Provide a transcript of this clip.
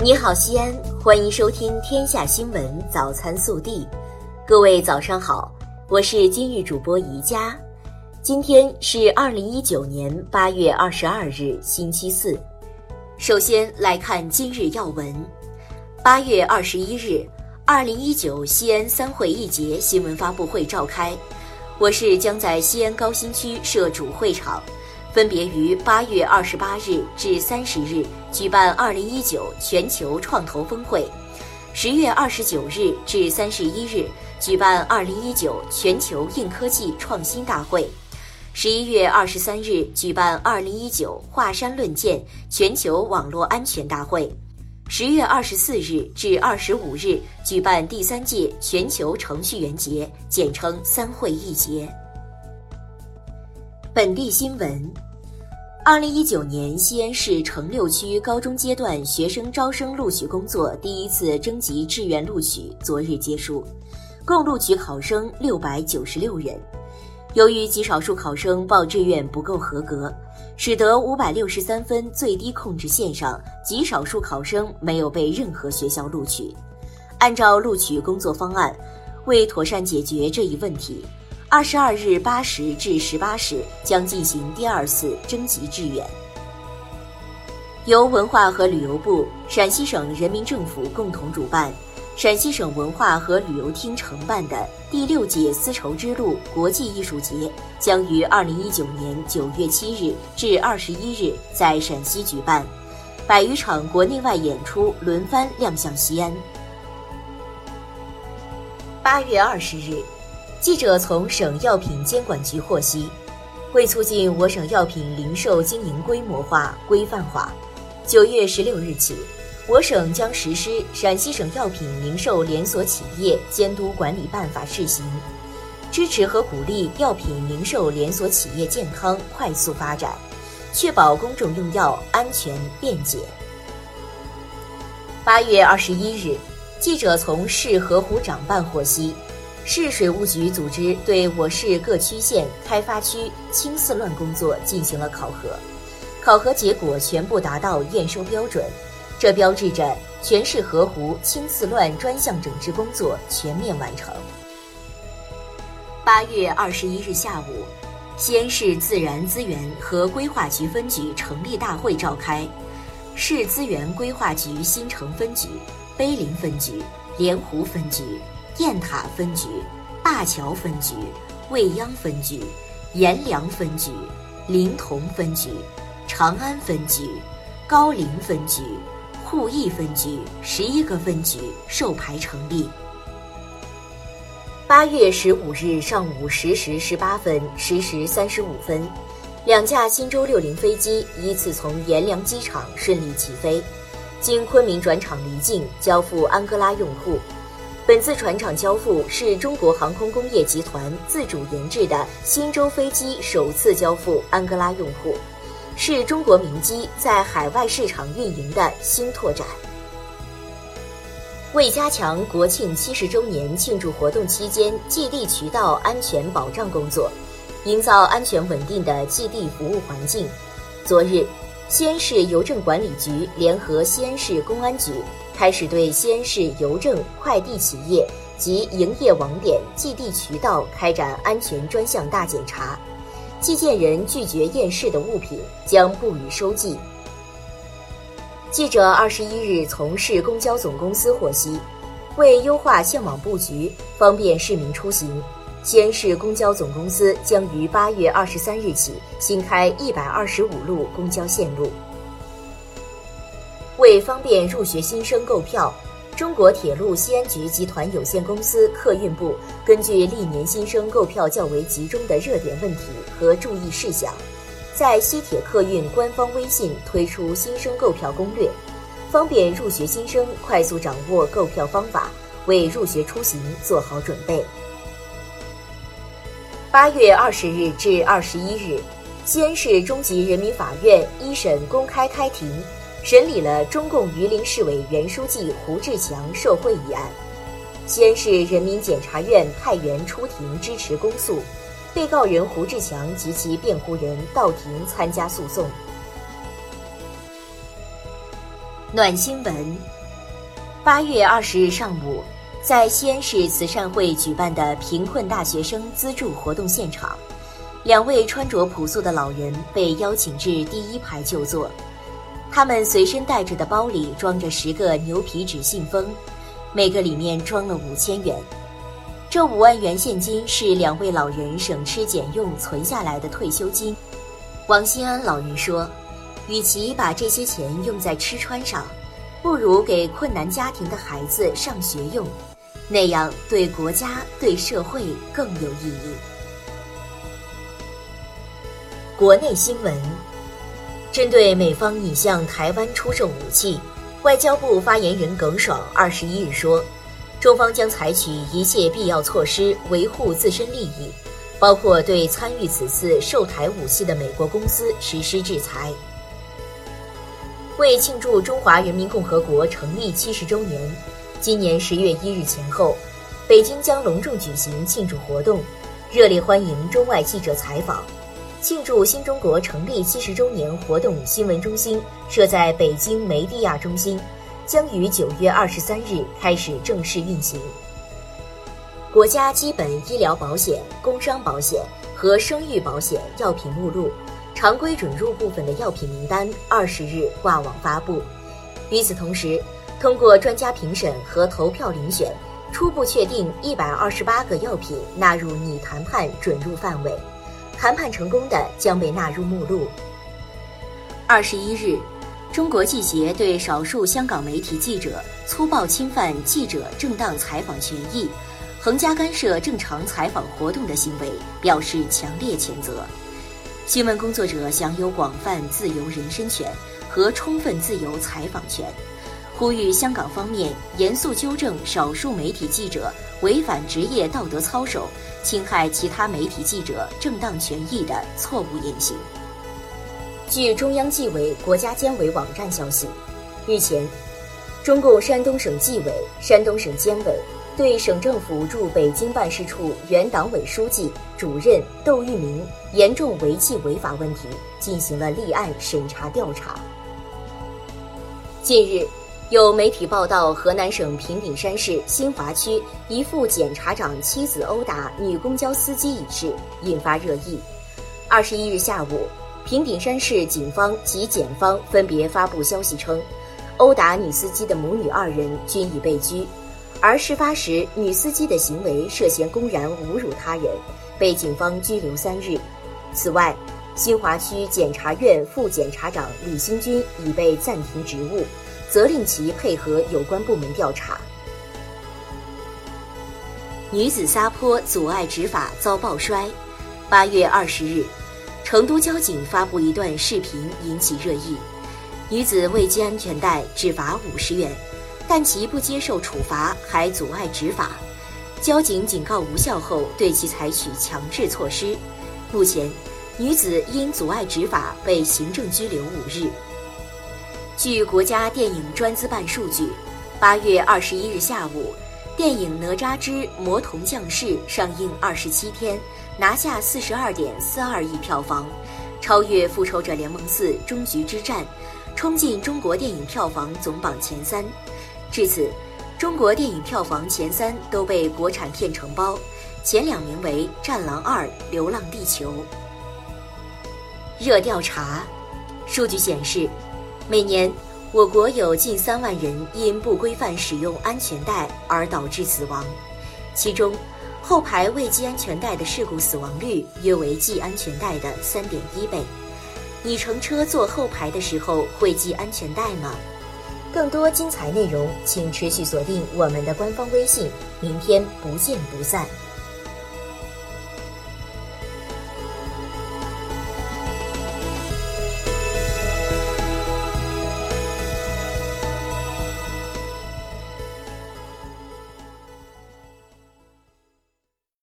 你好，西安，欢迎收听《天下新闻早餐速递》。各位早上好，我是今日主播宜佳。今天是二零一九年八月二十二日，星期四。首先来看今日要闻。八月二十一日，二零一九西安三会一节新闻发布会召开，我市将在西安高新区设主会场。分别于八月二十八日至三十日举办二零一九全球创投峰会，十月二十九日至三十一日举办二零一九全球硬科技创新大会，十一月二十三日举办二零一九华山论剑全球网络安全大会，十月二十四日至二十五日举办第三届全球程序员节，简称三会一节。本地新闻：二零一九年西安市城六区高中阶段学生招生录取工作第一次征集志愿录取昨日结束，共录取考生六百九十六人。由于极少数考生报志愿不够合格，使得五百六十三分最低控制线上极少数考生没有被任何学校录取。按照录取工作方案，为妥善解决这一问题。二十二日八时至十八时将进行第二次征集志愿。由文化和旅游部、陕西省人民政府共同主办，陕西省文化和旅游厅承办的第六届丝绸之路国际艺术节将于二零一九年九月七日至二十一日在陕西举办，百余场国内外演出轮番亮相西安。八月二十日。记者从省药品监管局获悉，为促进我省药品零售经营规模化、规范化，九月十六日起，我省将实施《陕西省药品零售连锁企业监督管理办法》试行，支持和鼓励药品零售连锁企业健康快速发展，确保公众用药安全便捷。八月二十一日，记者从市河湖长办获悉。市水务局组织对我市各区县开发区清四乱工作进行了考核，考核结果全部达到验收标准，这标志着全市河湖清四乱专项整治工作全面完成。八月二十一日下午，西安市自然资源和规划局分局成立大会召开，市资源规划局新城分局、碑林分局、莲湖分局。雁塔分局、灞桥分局、未央分局、阎良分局、临潼分局、长安分局、高陵分局、鄠邑分局十一个分局授牌成立。八月十五日上午十时十八分、十时三十五分，两架新舟六零飞机依次从阎良机场顺利起飞，经昆明转场离境，交付安哥拉用户。本次船厂交付是中国航空工业集团自主研制的新舟飞机首次交付安哥拉用户，是中国民机在海外市场运营的新拓展。为加强国庆七十周年庆祝活动期间寄递渠道安全保障工作，营造安全稳定的寄递服务环境，昨日，西安市邮政管理局联合西安市公安局。开始对西安市邮政快递企业及营业网点寄递渠道开展安全专项大检查，寄件人拒绝验视的物品将不予收寄。记者二十一日从市公交总公司获悉，为优化线网布局，方便市民出行，西安市公交总公司将于八月二十三日起新开一百二十五路公交线路。为方便入学新生购票，中国铁路西安局集团有限公司客运部根据历年新生购票较为集中的热点问题和注意事项，在西铁客运官方微信推出新生购票攻略，方便入学新生快速掌握购票方法，为入学出行做好准备。八月二十日至二十一日，西安市中级人民法院一审公开开庭。审理了中共榆林市委原书记胡志强受贿一案，西安市人民检察院派员出庭支持公诉，被告人胡志强及其辩护人到庭参加诉讼。暖新闻。八月二十日上午，在西安市慈善会举办的贫困大学生资助活动现场，两位穿着朴素的老人被邀请至第一排就坐。他们随身带着的包里装着十个牛皮纸信封，每个里面装了五千元。这五万元现金是两位老人省吃俭用存下来的退休金。王新安老人说。与其把这些钱用在吃穿上，不如给困难家庭的孩子上学用，那样对国家、对社会更有意义。国内新闻：针对美方拟向台湾出售武器，外交部发言人耿爽二十一日说，中方将采取一切必要措施维护自身利益，包括对参与此次售台武器的美国公司实施制裁。为庆祝中华人民共和国成立七十周年，今年十月一日前后，北京将隆重举行庆祝活动，热烈欢迎中外记者采访。庆祝新中国成立七十周年活动新闻中心设在北京梅地亚中心，将于九月二十三日开始正式运行。国家基本医疗保险、工伤保险和生育保险药品目录。常规准入部分的药品名单二十日挂网发布。与此同时，通过专家评审和投票遴选，初步确定一百二十八个药品纳入拟谈判准入范围。谈判成功的将被纳入目录。二十一日，中国记协对少数香港媒体记者粗暴侵犯记者正当采访权益、横加干涉正常采访活动的行为表示强烈谴责。新闻工作者享有广泛自由人身权和充分自由采访权，呼吁香港方面严肃纠正少数媒体记者违反职业道德操守、侵害其他媒体记者正当权益的错误言行。据中央纪委国家监委网站消息，日前，中共山东省纪委、山东省监委。对省政府驻北京办事处原党委书记、主任窦玉明严重违纪违法问题进行了立案审查调查。近日，有媒体报道河南省平顶山市新华区一副检察长妻子殴打女公交司机一事，引发热议。二十一日下午，平顶山市警方及检方分别发布消息称，殴打女司机的母女二人均已被拘。而事发时，女司机的行为涉嫌公然侮辱他人，被警方拘留三日。此外，新华区检察院副检察长李新军已被暂停职务，责令其配合有关部门调查。女子撒泼阻碍执法遭抱摔。八月二十日，成都交警发布一段视频引起热议，女子未系安全带，只罚五十元。但其不接受处罚，还阻碍执法，交警警告无效后，对其采取强制措施。目前，女子因阻碍执法被行政拘留五日。据国家电影专资办数据，八月二十一日下午，电影《哪吒之魔童降世》上映二十七天，拿下四十二点四二亿票房，超越《复仇者联盟四：终局之战》，冲进中国电影票房总榜前三。至此，中国电影票房前三都被国产片承包，前两名为《战狼二》《流浪地球》。热调查，数据显示，每年我国有近三万人因不规范使用安全带而导致死亡，其中后排未系安全带的事故死亡率约为系安全带的三点一倍。你乘车坐后排的时候会系安全带吗？更多精彩内容，请持续锁定我们的官方微信。明天不见不散。